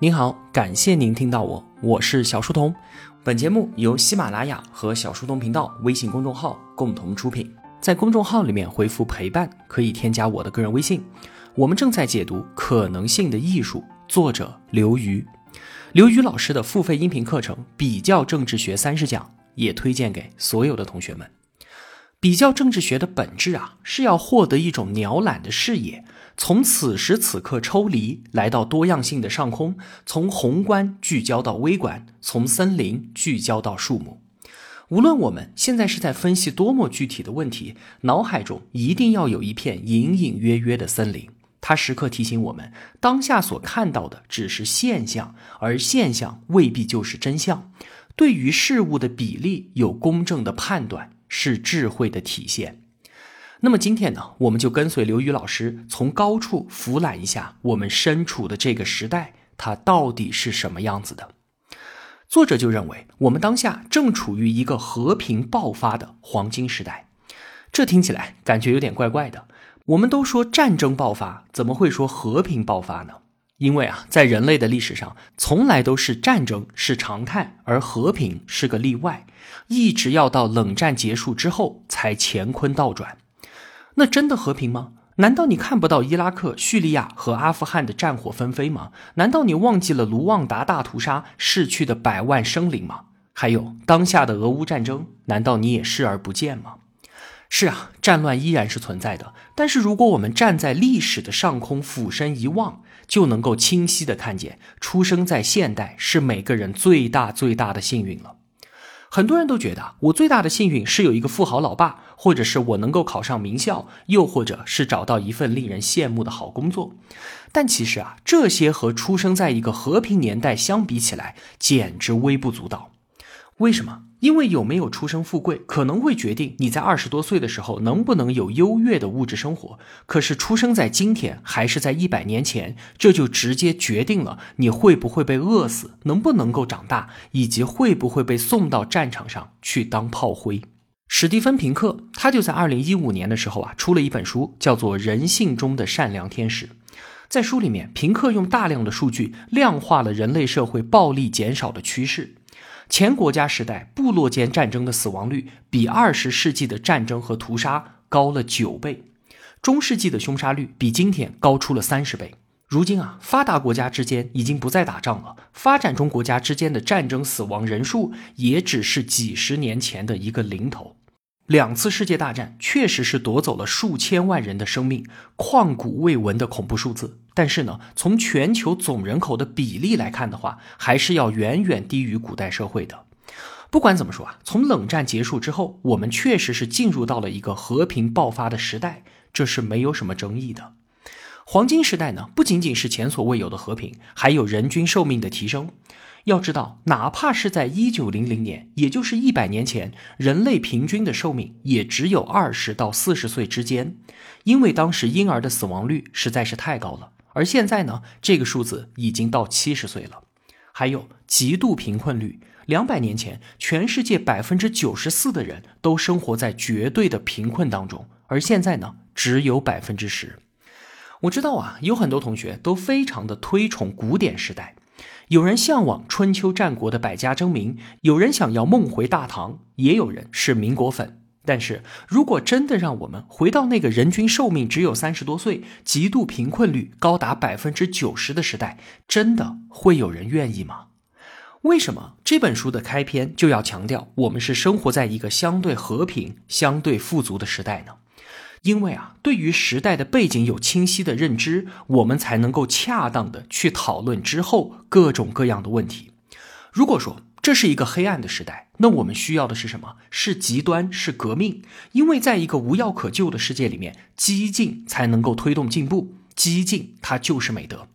您好，感谢您听到我，我是小书童。本节目由喜马拉雅和小书童频道微信公众号共同出品。在公众号里面回复“陪伴”，可以添加我的个人微信。我们正在解读《可能性的艺术》，作者刘瑜。刘瑜老师的付费音频课程《比较政治学三十讲》也推荐给所有的同学们。比较政治学的本质啊，是要获得一种鸟览的视野，从此时此刻抽离，来到多样性的上空，从宏观聚焦到微观，从森林聚焦到树木。无论我们现在是在分析多么具体的问题，脑海中一定要有一片隐隐约约的森林，它时刻提醒我们，当下所看到的只是现象，而现象未必就是真相。对于事物的比例有公正的判断。是智慧的体现。那么今天呢，我们就跟随刘宇老师，从高处俯览一下我们身处的这个时代，它到底是什么样子的？作者就认为，我们当下正处于一个和平爆发的黄金时代。这听起来感觉有点怪怪的。我们都说战争爆发，怎么会说和平爆发呢？因为啊，在人类的历史上，从来都是战争是常态，而和平是个例外，一直要到冷战结束之后才乾坤倒转。那真的和平吗？难道你看不到伊拉克、叙利亚和阿富汗的战火纷飞吗？难道你忘记了卢旺达大屠杀逝去的百万生灵吗？还有当下的俄乌战争，难道你也视而不见吗？是啊，战乱依然是存在的。但是如果我们站在历史的上空，俯身一望，就能够清晰的看见，出生在现代是每个人最大最大的幸运了。很多人都觉得，我最大的幸运是有一个富豪老爸，或者是我能够考上名校，又或者是找到一份令人羡慕的好工作。但其实啊，这些和出生在一个和平年代相比起来，简直微不足道。为什么？因为有没有出生富贵，可能会决定你在二十多岁的时候能不能有优越的物质生活。可是出生在今天，还是在一百年前，这就直接决定了你会不会被饿死，能不能够长大，以及会不会被送到战场上去当炮灰。史蒂芬·平克他就在二零一五年的时候啊，出了一本书，叫做《人性中的善良天使》。在书里面，平克用大量的数据量化了人类社会暴力减少的趋势。前国家时代部落间战争的死亡率比二十世纪的战争和屠杀高了九倍，中世纪的凶杀率比今天高出了三十倍。如今啊，发达国家之间已经不再打仗了，发展中国家之间的战争死亡人数也只是几十年前的一个零头。两次世界大战确实是夺走了数千万人的生命，旷古未闻的恐怖数字。但是呢，从全球总人口的比例来看的话，还是要远远低于古代社会的。不管怎么说啊，从冷战结束之后，我们确实是进入到了一个和平爆发的时代，这是没有什么争议的。黄金时代呢，不仅仅是前所未有的和平，还有人均寿命的提升。要知道，哪怕是在一九零零年，也就是一百年前，人类平均的寿命也只有二十到四十岁之间，因为当时婴儿的死亡率实在是太高了。而现在呢，这个数字已经到七十岁了。还有极度贫困率，两百年前，全世界百分之九十四的人都生活在绝对的贫困当中，而现在呢，只有百分之十。我知道啊，有很多同学都非常的推崇古典时代。有人向往春秋战国的百家争鸣，有人想要梦回大唐，也有人是民国粉。但是如果真的让我们回到那个人均寿命只有三十多岁、极度贫困率高达百分之九十的时代，真的会有人愿意吗？为什么这本书的开篇就要强调我们是生活在一个相对和平、相对富足的时代呢？因为啊，对于时代的背景有清晰的认知，我们才能够恰当的去讨论之后各种各样的问题。如果说这是一个黑暗的时代，那我们需要的是什么？是极端，是革命。因为在一个无药可救的世界里面，激进才能够推动进步，激进它就是美德。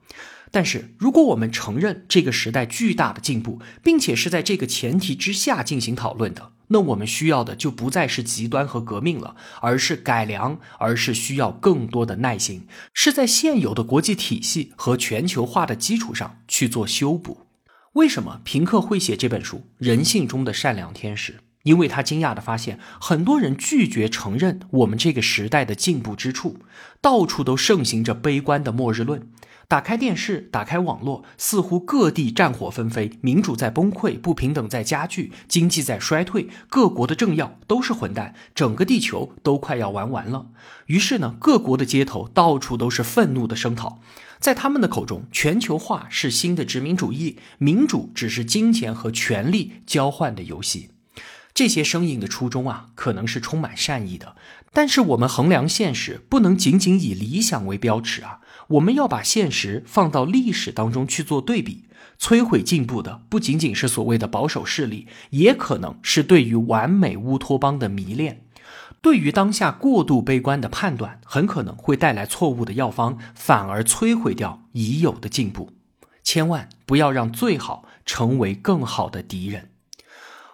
但是，如果我们承认这个时代巨大的进步，并且是在这个前提之下进行讨论的，那我们需要的就不再是极端和革命了，而是改良，而是需要更多的耐心，是在现有的国际体系和全球化的基础上去做修补。为什么平克会写这本书《人性中的善良天使》？因为他惊讶地发现，很多人拒绝承认我们这个时代的进步之处，到处都盛行着悲观的末日论。打开电视，打开网络，似乎各地战火纷飞，民主在崩溃，不平等在加剧，经济在衰退，各国的政要都是混蛋，整个地球都快要玩完了。于是呢，各国的街头到处都是愤怒的声讨，在他们的口中，全球化是新的殖民主义，民主只是金钱和权力交换的游戏。这些声音的初衷啊，可能是充满善意的，但是我们衡量现实，不能仅仅以理想为标尺啊。我们要把现实放到历史当中去做对比，摧毁进步的不仅仅是所谓的保守势力，也可能是对于完美乌托邦的迷恋。对于当下过度悲观的判断，很可能会带来错误的药方，反而摧毁掉已有的进步。千万不要让最好成为更好的敌人。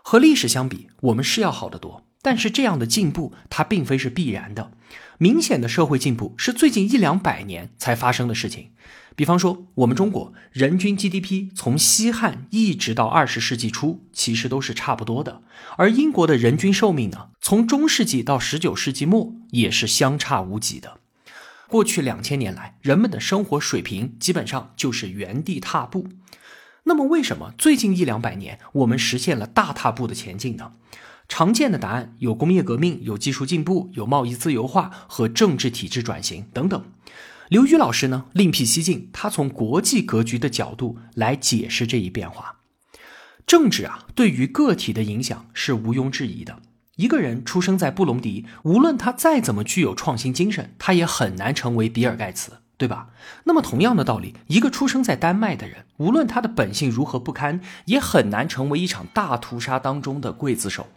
和历史相比，我们是要好得多。但是这样的进步，它并非是必然的。明显的社会进步是最近一两百年才发生的事情。比方说，我们中国人均 GDP 从西汉一直到二十世纪初，其实都是差不多的。而英国的人均寿命呢，从中世纪到十九世纪末也是相差无几的。过去两千年来，人们的生活水平基本上就是原地踏步。那么，为什么最近一两百年我们实现了大踏步的前进呢？常见的答案有工业革命、有技术进步、有贸易自由化和政治体制转型等等。刘宇老师呢，另辟蹊径，他从国际格局的角度来解释这一变化。政治啊，对于个体的影响是毋庸置疑的。一个人出生在布隆迪，无论他再怎么具有创新精神，他也很难成为比尔盖茨。对吧？那么同样的道理，一个出生在丹麦的人，无论他的本性如何不堪，也很难成为一场大屠杀当中的刽子手。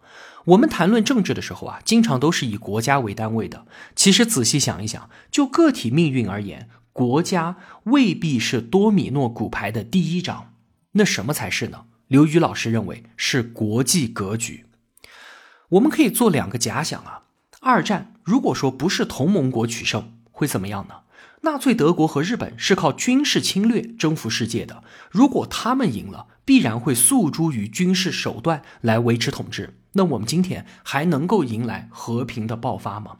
我们谈论政治的时候啊，经常都是以国家为单位的。其实仔细想一想，就个体命运而言，国家未必是多米诺骨牌的第一张。那什么才是呢？刘宇老师认为是国际格局。我们可以做两个假想啊。二战如果说不是同盟国取胜，会怎么样呢？纳粹德国和日本是靠军事侵略征服世界的，如果他们赢了，必然会诉诸于军事手段来维持统治。那我们今天还能够迎来和平的爆发吗？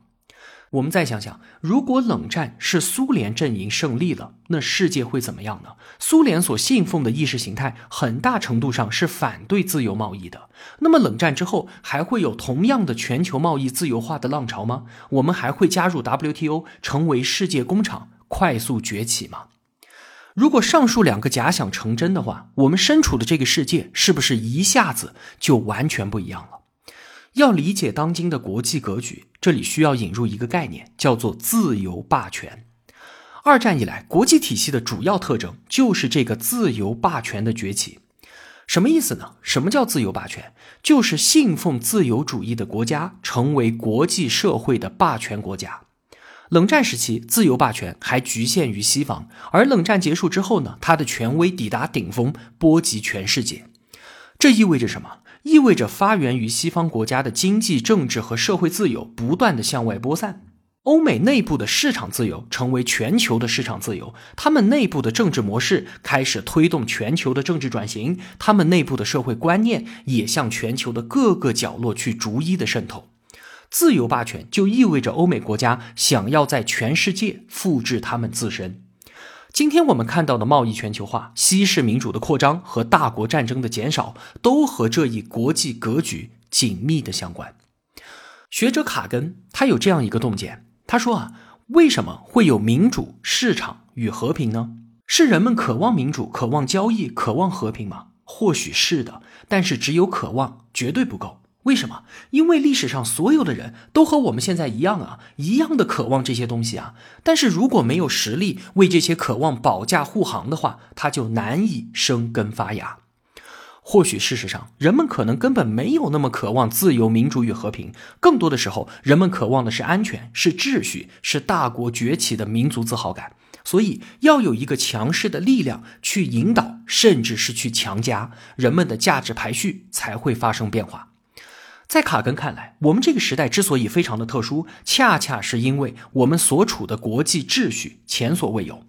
我们再想想，如果冷战是苏联阵营胜利了，那世界会怎么样呢？苏联所信奉的意识形态，很大程度上是反对自由贸易的。那么冷战之后，还会有同样的全球贸易自由化的浪潮吗？我们还会加入 WTO，成为世界工厂，快速崛起吗？如果上述两个假想成真的话，我们身处的这个世界是不是一下子就完全不一样了？要理解当今的国际格局，这里需要引入一个概念，叫做自由霸权。二战以来，国际体系的主要特征就是这个自由霸权的崛起。什么意思呢？什么叫自由霸权？就是信奉自由主义的国家成为国际社会的霸权国家。冷战时期，自由霸权还局限于西方，而冷战结束之后呢，它的权威抵达顶峰，波及全世界。这意味着什么？意味着发源于西方国家的经济、政治和社会自由不断的向外播散，欧美内部的市场自由成为全球的市场自由，他们内部的政治模式开始推动全球的政治转型，他们内部的社会观念也向全球的各个角落去逐一的渗透。自由霸权就意味着欧美国家想要在全世界复制他们自身。今天我们看到的贸易全球化、西式民主的扩张和大国战争的减少，都和这一国际格局紧密的相关。学者卡根他有这样一个洞见，他说啊，为什么会有民主、市场与和平呢？是人们渴望民主、渴望交易、渴望和平吗？或许是的，但是只有渴望绝对不够。为什么？因为历史上所有的人都和我们现在一样啊，一样的渴望这些东西啊。但是如果没有实力为这些渴望保驾护航的话，它就难以生根发芽。或许事实上，人们可能根本没有那么渴望自由、民主与和平，更多的时候，人们渴望的是安全、是秩序、是大国崛起的民族自豪感。所以，要有一个强势的力量去引导，甚至是去强加人们的价值排序，才会发生变化。在卡根看来，我们这个时代之所以非常的特殊，恰恰是因为我们所处的国际秩序前所未有。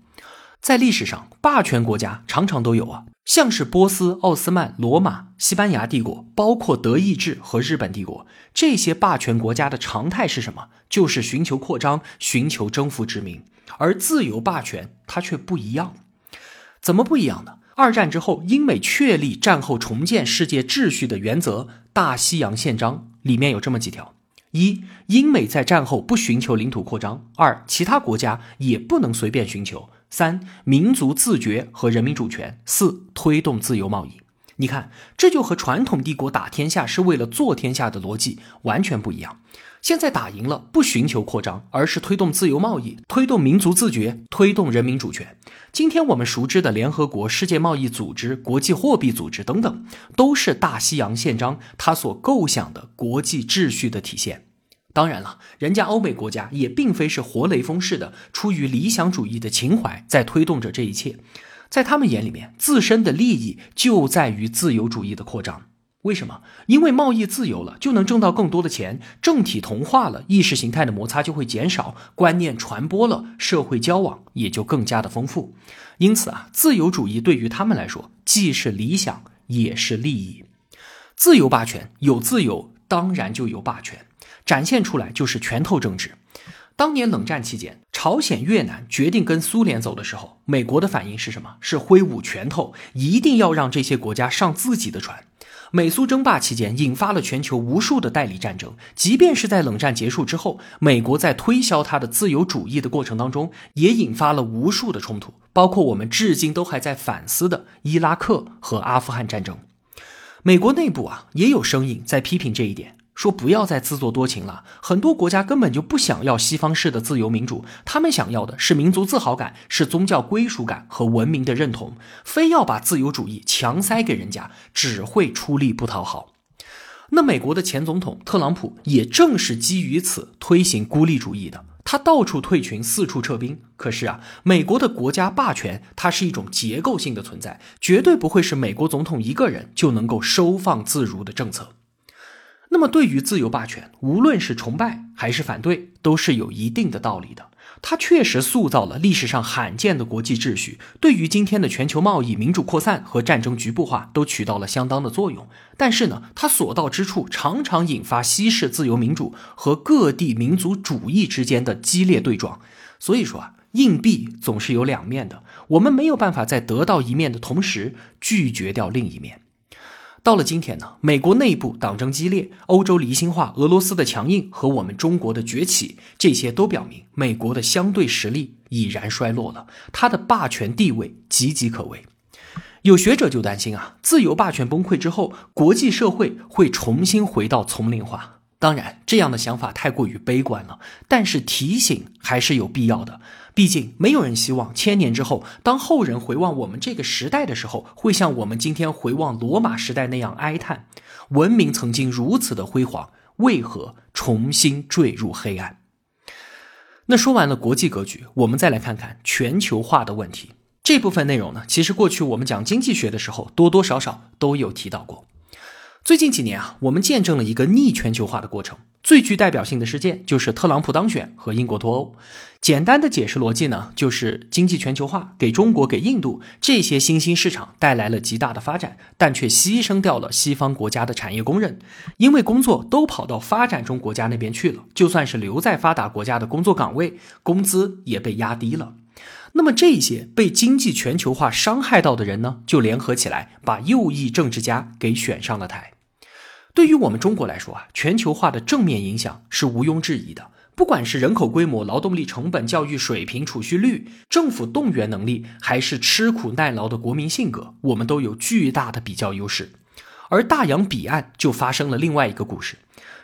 在历史上，霸权国家常常都有啊，像是波斯、奥斯曼、罗马、西班牙帝国，包括德意志和日本帝国，这些霸权国家的常态是什么？就是寻求扩张，寻求征服殖民。而自由霸权它却不一样，怎么不一样呢？二战之后，英美确立战后重建世界秩序的原则，《大西洋宪章》里面有这么几条。一，英美在战后不寻求领土扩张；二，其他国家也不能随便寻求；三，民族自觉和人民主权；四，推动自由贸易。你看，这就和传统帝国打天下是为了做天下的逻辑完全不一样。现在打赢了，不寻求扩张，而是推动自由贸易，推动民族自觉，推动人民主权。今天我们熟知的联合国、世界贸易组织、国际货币组织等等，都是大西洋宪章它所构想的国际秩序的体现。当然了，人家欧美国家也并非是活雷锋式的，出于理想主义的情怀在推动着这一切。在他们眼里面，自身的利益就在于自由主义的扩张。为什么？因为贸易自由了，就能挣到更多的钱，政体同化了，意识形态的摩擦就会减少，观念传播了，社会交往也就更加的丰富。因此啊，自由主义对于他们来说，既是理想，也是利益。自由霸权有自由，当然就有霸权，展现出来就是拳头政治。当年冷战期间，朝鲜、越南决定跟苏联走的时候，美国的反应是什么？是挥舞拳头，一定要让这些国家上自己的船。美苏争霸期间，引发了全球无数的代理战争。即便是在冷战结束之后，美国在推销它的自由主义的过程当中，也引发了无数的冲突，包括我们至今都还在反思的伊拉克和阿富汗战争。美国内部啊，也有声音在批评这一点。说不要再自作多情了，很多国家根本就不想要西方式的自由民主，他们想要的是民族自豪感、是宗教归属感和文明的认同，非要把自由主义强塞给人家，只会出力不讨好。那美国的前总统特朗普也正是基于此推行孤立主义的，他到处退群，四处撤兵。可是啊，美国的国家霸权它是一种结构性的存在，绝对不会是美国总统一个人就能够收放自如的政策。那么，对于自由霸权，无论是崇拜还是反对，都是有一定的道理的。它确实塑造了历史上罕见的国际秩序，对于今天的全球贸易、民主扩散和战争局部化都起到了相当的作用。但是呢，它所到之处常常引发西式自由民主和各地民族主义之间的激烈对撞。所以说啊，硬币总是有两面的，我们没有办法在得到一面的同时拒绝掉另一面。到了今天呢，美国内部党争激烈，欧洲离心化，俄罗斯的强硬和我们中国的崛起，这些都表明美国的相对实力已然衰落了，它的霸权地位岌岌可危。有学者就担心啊，自由霸权崩溃之后，国际社会会重新回到丛林化。当然，这样的想法太过于悲观了，但是提醒还是有必要的。毕竟，没有人希望千年之后，当后人回望我们这个时代的时候，会像我们今天回望罗马时代那样哀叹：文明曾经如此的辉煌，为何重新坠入黑暗？那说完了国际格局，我们再来看看全球化的问题。这部分内容呢，其实过去我们讲经济学的时候，多多少少都有提到过。最近几年啊，我们见证了一个逆全球化的过程。最具代表性的事件就是特朗普当选和英国脱欧。简单的解释逻辑呢，就是经济全球化给中国、给印度这些新兴市场带来了极大的发展，但却牺牲掉了西方国家的产业工人，因为工作都跑到发展中国家那边去了。就算是留在发达国家的工作岗位，工资也被压低了。那么这些被经济全球化伤害到的人呢，就联合起来把右翼政治家给选上了台。对于我们中国来说啊，全球化的正面影响是毋庸置疑的。不管是人口规模、劳动力成本、教育水平、储蓄率、政府动员能力，还是吃苦耐劳的国民性格，我们都有巨大的比较优势。而大洋彼岸就发生了另外一个故事。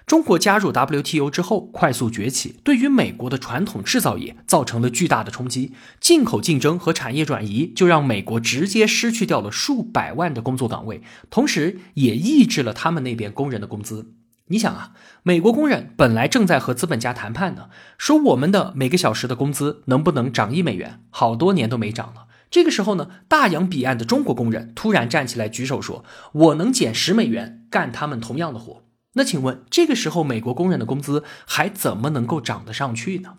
中国加入 WTO 之后快速崛起，对于美国的传统制造业造成了巨大的冲击。进口竞争和产业转移就让美国直接失去掉了数百万的工作岗位，同时也抑制了他们那边工人的工资。你想啊，美国工人本来正在和资本家谈判呢，说我们的每个小时的工资能不能涨一美元？好多年都没涨了。这个时候呢，大洋彼岸的中国工人突然站起来举手说：“我能减十美元干他们同样的活。”那请问，这个时候美国工人的工资还怎么能够涨得上去呢？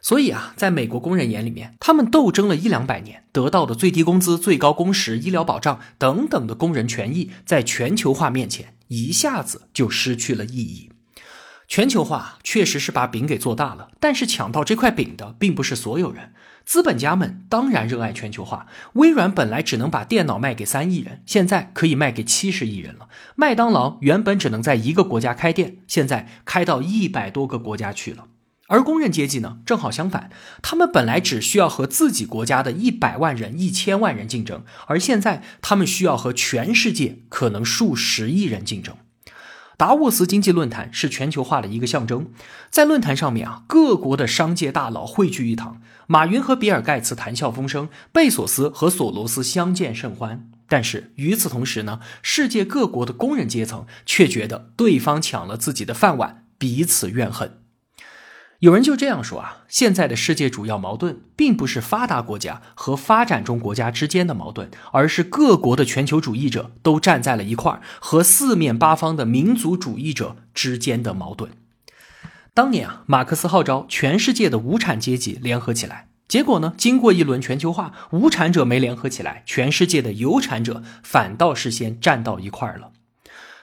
所以啊，在美国工人眼里面，他们斗争了一两百年，得到的最低工资、最高工时、医疗保障等等的工人权益，在全球化面前一下子就失去了意义。全球化确实是把饼给做大了，但是抢到这块饼的并不是所有人。资本家们当然热爱全球化。微软本来只能把电脑卖给三亿人，现在可以卖给七十亿人了。麦当劳原本只能在一个国家开店，现在开到一百多个国家去了。而工人阶级呢，正好相反，他们本来只需要和自己国家的一百万人、一千万人竞争，而现在他们需要和全世界可能数十亿人竞争。达沃斯经济论坛是全球化的一个象征，在论坛上面啊，各国的商界大佬汇聚一堂，马云和比尔盖茨谈笑风生，贝索斯和索罗斯相见甚欢。但是与此同时呢，世界各国的工人阶层却觉得对方抢了自己的饭碗，彼此怨恨。有人就这样说啊，现在的世界主要矛盾并不是发达国家和发展中国家之间的矛盾，而是各国的全球主义者都站在了一块儿，和四面八方的民族主义者之间的矛盾。当年啊，马克思号召全世界的无产阶级联合起来，结果呢，经过一轮全球化，无产者没联合起来，全世界的有产者反倒是先站到一块儿了。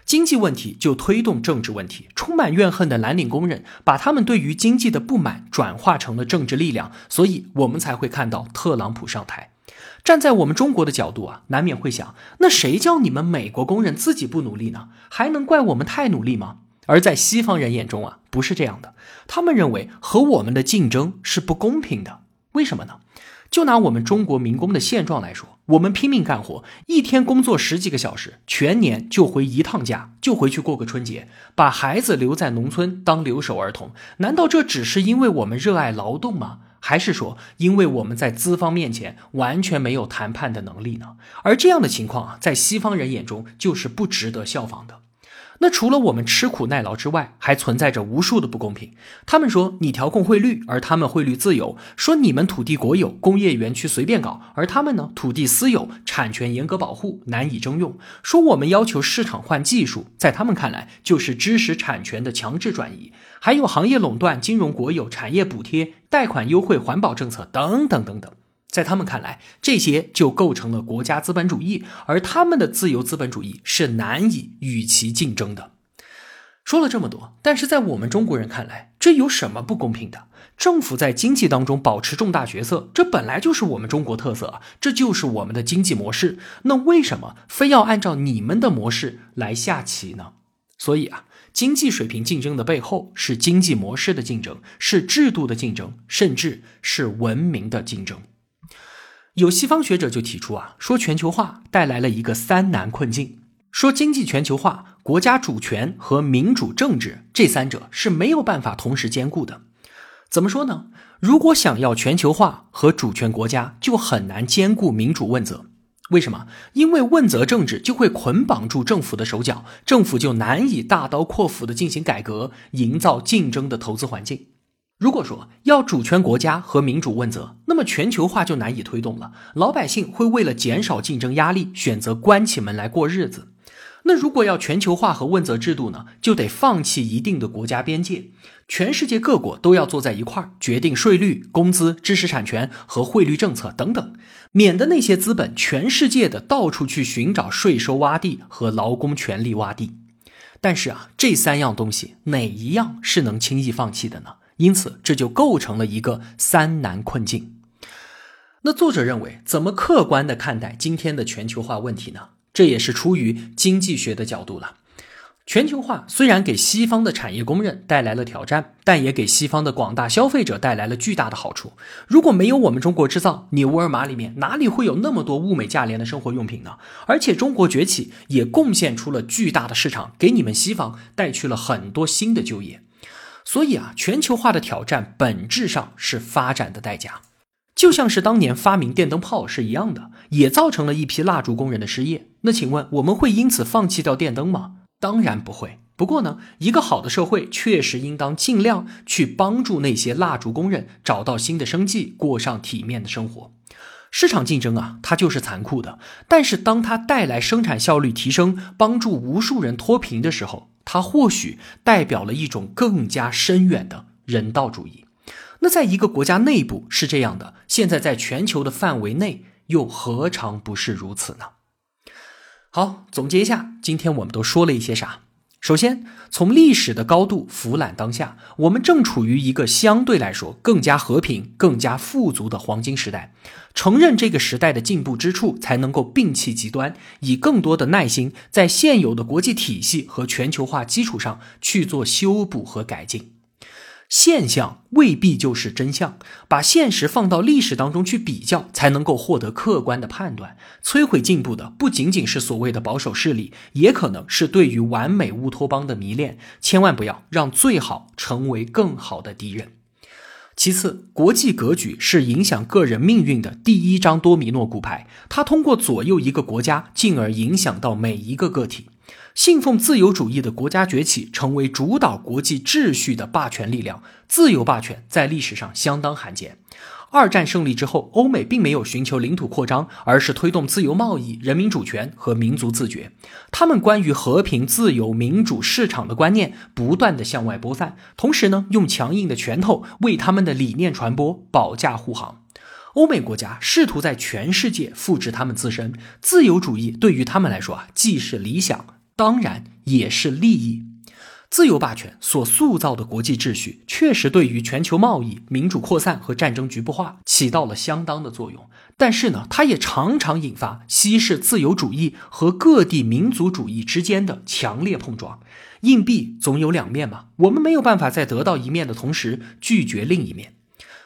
经济问题就推动政治问题，充满怨恨的蓝领工人把他们对于经济的不满转化成了政治力量，所以我们才会看到特朗普上台。站在我们中国的角度啊，难免会想：那谁叫你们美国工人自己不努力呢？还能怪我们太努力吗？而在西方人眼中啊，不是这样的，他们认为和我们的竞争是不公平的。为什么呢？就拿我们中国民工的现状来说，我们拼命干活，一天工作十几个小时，全年就回一趟家，就回去过个春节，把孩子留在农村当留守儿童。难道这只是因为我们热爱劳动吗？还是说，因为我们在资方面前完全没有谈判的能力呢？而这样的情况啊，在西方人眼中就是不值得效仿的。那除了我们吃苦耐劳之外，还存在着无数的不公平。他们说你调控汇率，而他们汇率自由；说你们土地国有，工业园区随便搞，而他们呢土地私有，产权严格保护，难以征用。说我们要求市场换技术，在他们看来就是知识产权的强制转移。还有行业垄断、金融国有、产业补贴、贷款优惠、环保政策等等等等。在他们看来，这些就构成了国家资本主义，而他们的自由资本主义是难以与其竞争的。说了这么多，但是在我们中国人看来，这有什么不公平的？政府在经济当中保持重大角色，这本来就是我们中国特色，这就是我们的经济模式。那为什么非要按照你们的模式来下棋呢？所以啊，经济水平竞争的背后是经济模式的竞争，是制度的竞争，甚至是文明的竞争。有西方学者就提出啊，说全球化带来了一个三难困境，说经济全球化、国家主权和民主政治这三者是没有办法同时兼顾的。怎么说呢？如果想要全球化和主权国家，就很难兼顾民主问责。为什么？因为问责政治就会捆绑住政府的手脚，政府就难以大刀阔斧的进行改革，营造竞争的投资环境。如果说要主权国家和民主问责，那么全球化就难以推动了。老百姓会为了减少竞争压力，选择关起门来过日子。那如果要全球化和问责制度呢，就得放弃一定的国家边界，全世界各国都要坐在一块儿决定税率、工资、知识产权和汇率政策等等，免得那些资本全世界的到处去寻找税收洼地和劳工权利洼地。但是啊，这三样东西哪一样是能轻易放弃的呢？因此，这就构成了一个三难困境。那作者认为，怎么客观的看待今天的全球化问题呢？这也是出于经济学的角度了。全球化虽然给西方的产业工人带来了挑战，但也给西方的广大消费者带来了巨大的好处。如果没有我们中国制造，你沃尔玛里面哪里会有那么多物美价廉的生活用品呢？而且中国崛起也贡献出了巨大的市场，给你们西方带去了很多新的就业。所以啊，全球化的挑战本质上是发展的代价，就像是当年发明电灯泡是一样的，也造成了一批蜡烛工人的失业。那请问我们会因此放弃掉电灯吗？当然不会。不过呢，一个好的社会确实应当尽量去帮助那些蜡烛工人找到新的生计，过上体面的生活。市场竞争啊，它就是残酷的，但是当它带来生产效率提升，帮助无数人脱贫的时候。它或许代表了一种更加深远的人道主义。那在一个国家内部是这样的，现在在全球的范围内又何尝不是如此呢？好，总结一下，今天我们都说了一些啥？首先，从历史的高度俯览当下，我们正处于一个相对来说更加和平、更加富足的黄金时代。承认这个时代的进步之处，才能够摒弃极端，以更多的耐心，在现有的国际体系和全球化基础上去做修补和改进。现象未必就是真相，把现实放到历史当中去比较，才能够获得客观的判断。摧毁进步的不仅仅是所谓的保守势力，也可能是对于完美乌托邦的迷恋。千万不要让最好成为更好的敌人。其次，国际格局是影响个人命运的第一张多米诺骨牌，它通过左右一个国家，进而影响到每一个个体。信奉自由主义的国家崛起，成为主导国际秩序的霸权力量。自由霸权在历史上相当罕见。二战胜利之后，欧美并没有寻求领土扩张，而是推动自由贸易、人民主权和民族自觉。他们关于和平、自由、民主、市场的观念不断的向外播散，同时呢，用强硬的拳头为他们的理念传播保驾护航。欧美国家试图在全世界复制他们自身。自由主义对于他们来说啊，既是理想。当然也是利益，自由霸权所塑造的国际秩序，确实对于全球贸易、民主扩散和战争局部化起到了相当的作用。但是呢，它也常常引发西式自由主义和各地民族主义之间的强烈碰撞。硬币总有两面嘛，我们没有办法在得到一面的同时拒绝另一面。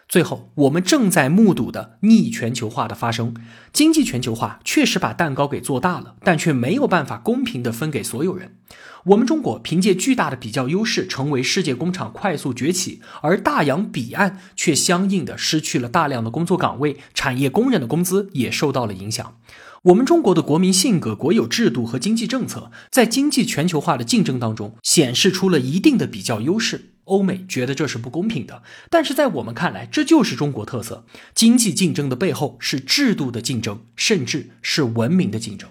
最后，我们正在目睹的逆全球化的发生。经济全球化确实把蛋糕给做大了，但却没有办法公平地分给所有人。我们中国凭借巨大的比较优势，成为世界工厂快速崛起，而大洋彼岸却相应的失去了大量的工作岗位，产业工人的工资也受到了影响。我们中国的国民性格、国有制度和经济政策，在经济全球化的竞争当中，显示出了一定的比较优势。欧美觉得这是不公平的，但是在我们看来，这就是中国特色。经济竞争的背后是制度的竞争，甚至是文明的竞争。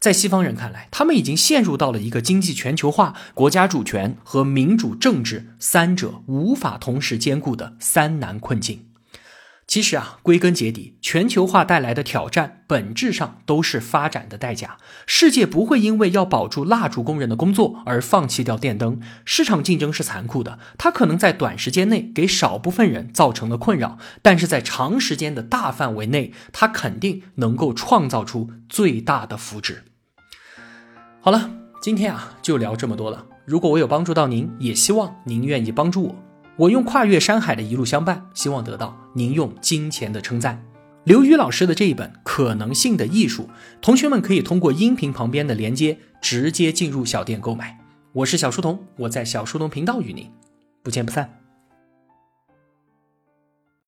在西方人看来，他们已经陷入到了一个经济全球化、国家主权和民主政治三者无法同时兼顾的三难困境。其实啊，归根结底，全球化带来的挑战本质上都是发展的代价。世界不会因为要保住蜡烛工人的工作而放弃掉电灯。市场竞争是残酷的，它可能在短时间内给少部分人造成了困扰，但是在长时间的大范围内，它肯定能够创造出最大的福祉。好了，今天啊就聊这么多了。如果我有帮助到您，也希望您愿意帮助我。我用跨越山海的一路相伴，希望得到您用金钱的称赞。刘宇老师的这一本《可能性的艺术》，同学们可以通过音频旁边的连接直接进入小店购买。我是小书童，我在小书童频道与您不见不散。